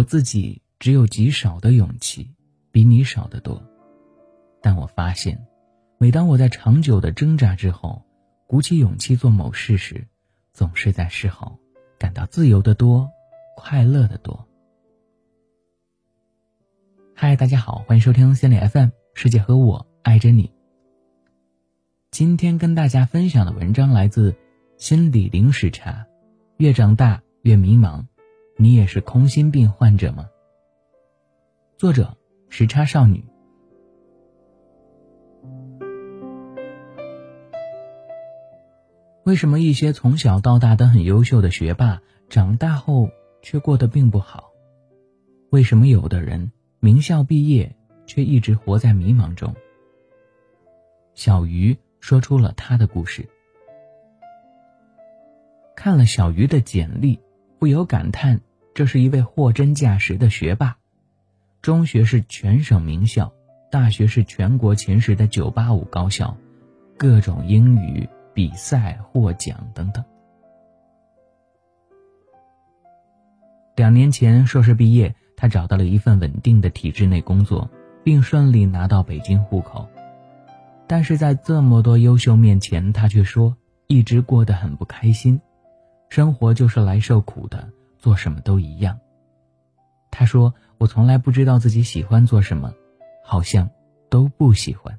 我自己只有极少的勇气，比你少得多。但我发现，每当我在长久的挣扎之后，鼓起勇气做某事时，总是在事后感到自由的多，快乐的多。嗨，大家好，欢迎收听心理 FM，世界和我爱着你。今天跟大家分享的文章来自心理零时差，越长大越迷茫，你也是空心病患者吗？作者时差少女。为什么一些从小到大都很优秀的学霸，长大后却过得并不好？为什么有的人名校毕业，却一直活在迷茫中？小鱼说出了他的故事。看了小鱼的简历，不由感叹：这是一位货真价实的学霸。中学是全省名校，大学是全国前十的985高校，各种英语。比赛获奖等等。两年前硕士毕业，他找到了一份稳定的体制内工作，并顺利拿到北京户口。但是在这么多优秀面前，他却说一直过得很不开心，生活就是来受苦的，做什么都一样。他说：“我从来不知道自己喜欢做什么，好像都不喜欢。”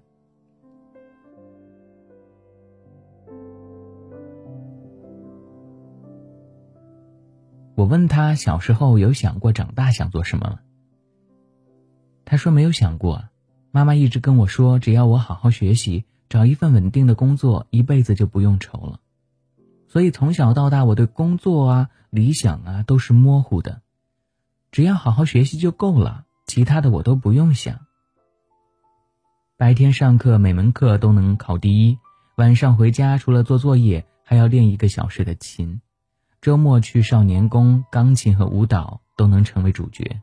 我问他小时候有想过长大想做什么吗？他说没有想过，妈妈一直跟我说，只要我好好学习，找一份稳定的工作，一辈子就不用愁了。所以从小到大，我对工作啊、理想啊都是模糊的，只要好好学习就够了，其他的我都不用想。白天上课每门课都能考第一，晚上回家除了做作业，还要练一个小时的琴。周末去少年宫，钢琴和舞蹈都能成为主角。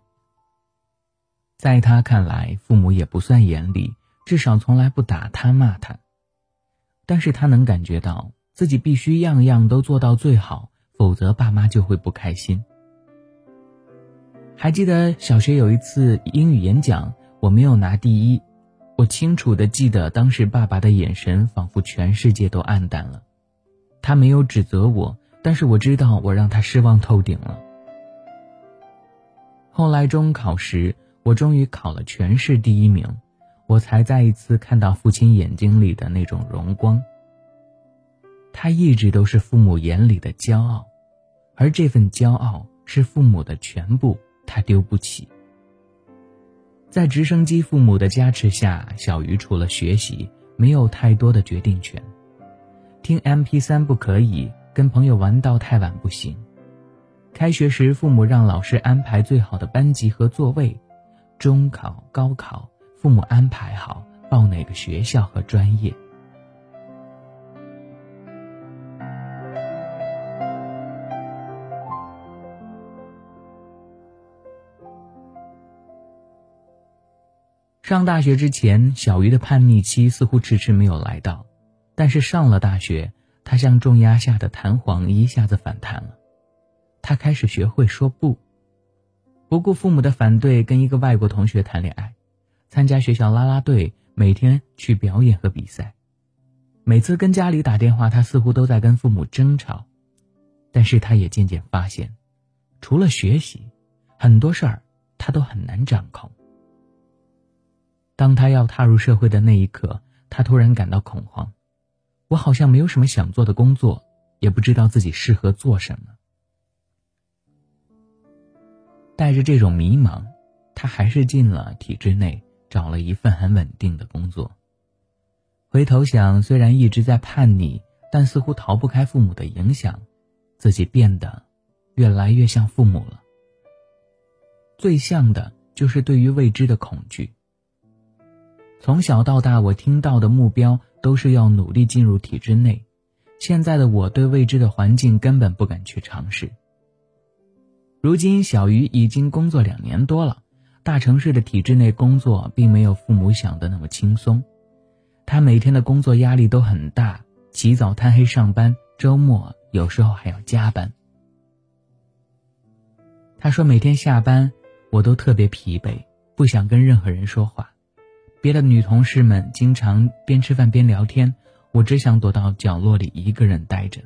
在他看来，父母也不算严厉，至少从来不打他骂他。但是他能感觉到自己必须样样都做到最好，否则爸妈就会不开心。还记得小学有一次英语演讲，我没有拿第一，我清楚的记得当时爸爸的眼神仿佛全世界都暗淡了，他没有指责我。但是我知道，我让他失望透顶了。后来中考时，我终于考了全市第一名，我才再一次看到父亲眼睛里的那种荣光。他一直都是父母眼里的骄傲，而这份骄傲是父母的全部，他丢不起。在直升机父母的加持下，小鱼除了学习，没有太多的决定权。听 M P 三不可以。跟朋友玩到太晚不行。开学时，父母让老师安排最好的班级和座位。中考、高考，父母安排好报哪个学校和专业。上大学之前，小鱼的叛逆期似乎迟迟没有来到，但是上了大学。他像重压下的弹簧，一下子反弹了。他开始学会说不，不顾父母的反对，跟一个外国同学谈恋爱，参加学校啦啦队，每天去表演和比赛。每次跟家里打电话，他似乎都在跟父母争吵。但是他也渐渐发现，除了学习，很多事儿他都很难掌控。当他要踏入社会的那一刻，他突然感到恐慌。我好像没有什么想做的工作，也不知道自己适合做什么。带着这种迷茫，他还是进了体制内，找了一份很稳定的工作。回头想，虽然一直在叛逆，但似乎逃不开父母的影响，自己变得越来越像父母了。最像的就是对于未知的恐惧。从小到大，我听到的目标。都是要努力进入体制内。现在的我对未知的环境根本不敢去尝试。如今，小鱼已经工作两年多了，大城市的体制内工作并没有父母想的那么轻松。他每天的工作压力都很大，起早贪黑上班，周末有时候还要加班。他说，每天下班我都特别疲惫，不想跟任何人说话。别的女同事们经常边吃饭边聊天，我只想躲到角落里一个人待着。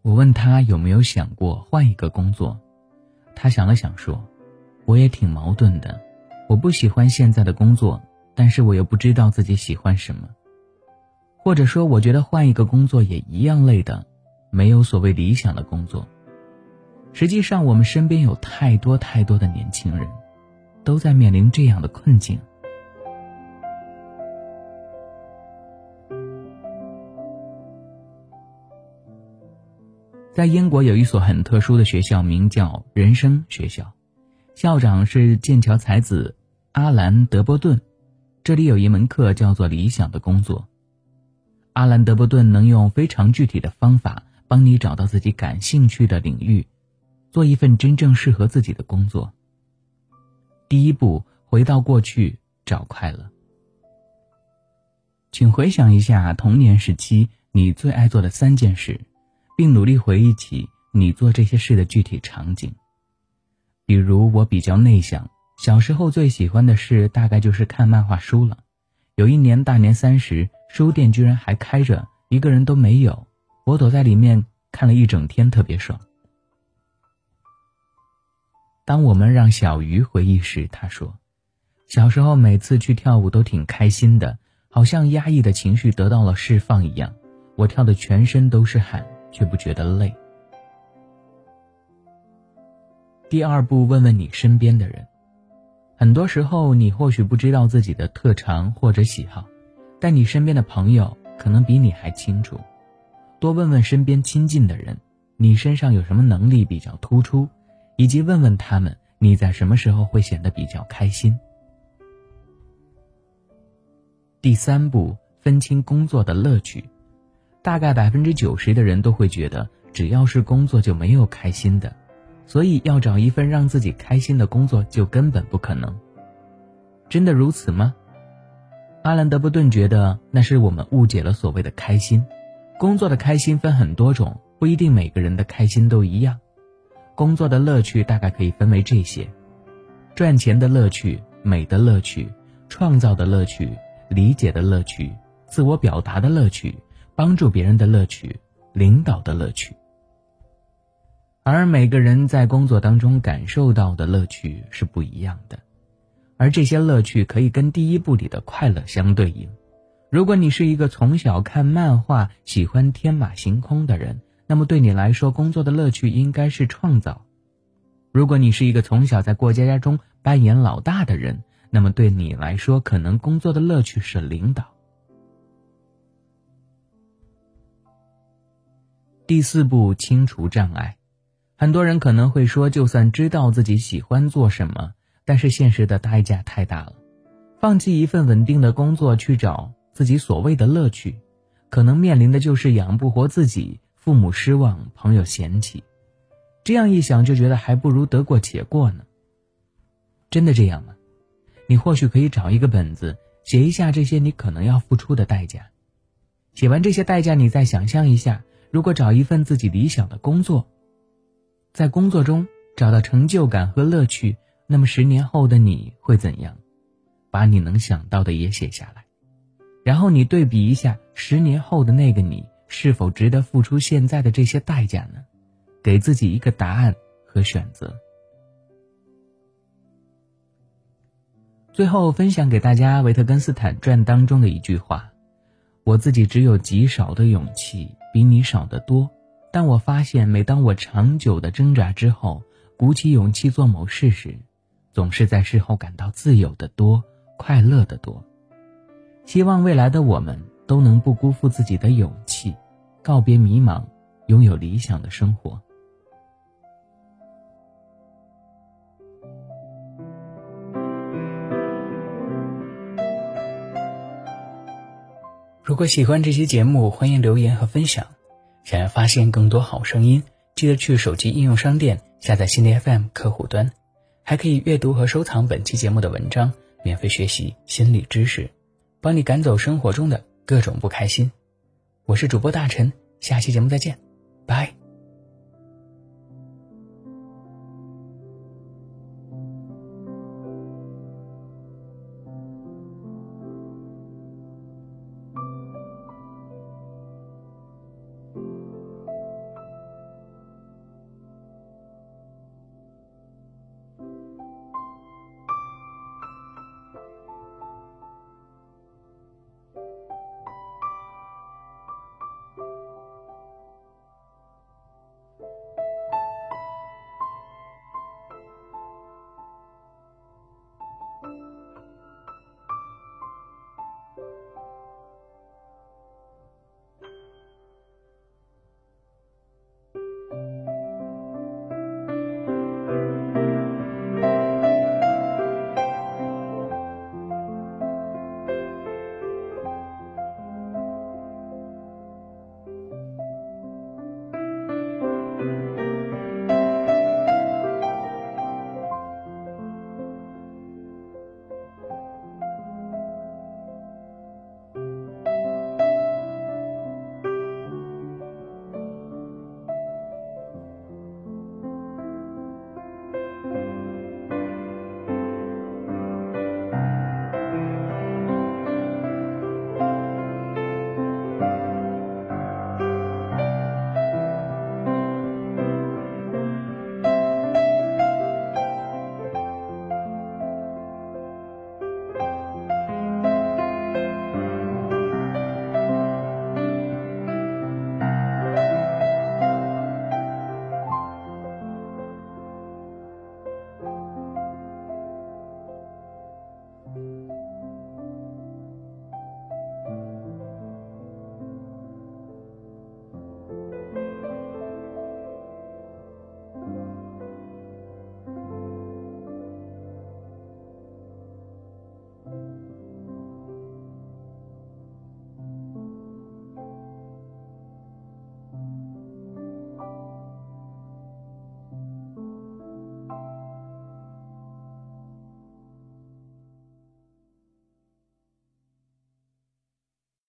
我问他有没有想过换一个工作，他想了想说：“我也挺矛盾的，我不喜欢现在的工作，但是我又不知道自己喜欢什么。或者说，我觉得换一个工作也一样累的，没有所谓理想的工作。实际上，我们身边有太多太多的年轻人。”都在面临这样的困境。在英国有一所很特殊的学校，名叫人生学校，校长是剑桥才子阿兰·德波顿。这里有一门课叫做“理想的工作”。阿兰·德波顿能用非常具体的方法帮你找到自己感兴趣的领域，做一份真正适合自己的工作。第一步，回到过去找快乐。请回想一下童年时期你最爱做的三件事，并努力回忆起你做这些事的具体场景。比如，我比较内向，小时候最喜欢的事大概就是看漫画书了。有一年大年三十，书店居然还开着，一个人都没有，我躲在里面看了一整天，特别爽。当我们让小鱼回忆时，他说：“小时候每次去跳舞都挺开心的，好像压抑的情绪得到了释放一样。我跳的全身都是汗，却不觉得累。”第二步，问问你身边的人。很多时候，你或许不知道自己的特长或者喜好，但你身边的朋友可能比你还清楚。多问问身边亲近的人，你身上有什么能力比较突出。以及问问他们，你在什么时候会显得比较开心？第三步，分清工作的乐趣。大概百分之九十的人都会觉得，只要是工作就没有开心的，所以要找一份让自己开心的工作就根本不可能。真的如此吗？阿兰·德波顿觉得，那是我们误解了所谓的开心。工作的开心分很多种，不一定每个人的开心都一样。工作的乐趣大概可以分为这些：赚钱的乐趣、美的乐趣、创造的乐趣、理解的乐趣、自我表达的乐趣、帮助别人的乐趣、领导的乐趣。而每个人在工作当中感受到的乐趣是不一样的，而这些乐趣可以跟第一步里的快乐相对应。如果你是一个从小看漫画、喜欢天马行空的人，那么对你来说，工作的乐趣应该是创造。如果你是一个从小在过家家中扮演老大的人，那么对你来说，可能工作的乐趣是领导。第四步，清除障碍。很多人可能会说，就算知道自己喜欢做什么，但是现实的代价太大了。放弃一份稳定的工作去找自己所谓的乐趣，可能面临的就是养不活自己。父母失望，朋友嫌弃，这样一想就觉得还不如得过且过呢。真的这样吗？你或许可以找一个本子，写一下这些你可能要付出的代价。写完这些代价，你再想象一下，如果找一份自己理想的工作，在工作中找到成就感和乐趣，那么十年后的你会怎样？把你能想到的也写下来，然后你对比一下十年后的那个你。是否值得付出现在的这些代价呢？给自己一个答案和选择。最后分享给大家《维特根斯坦传》当中的一句话：“我自己只有极少的勇气，比你少得多。但我发现，每当我长久的挣扎之后，鼓起勇气做某事时，总是在事后感到自由的多，快乐的多。希望未来的我们都能不辜负自己的勇气。”告别迷茫，拥有理想的生活。如果喜欢这期节目，欢迎留言和分享。想要发现更多好声音，记得去手机应用商店下载心理 FM 客户端，还可以阅读和收藏本期节目的文章，免费学习心理知识，帮你赶走生活中的各种不开心。我是主播大陈，下期节目再见，拜。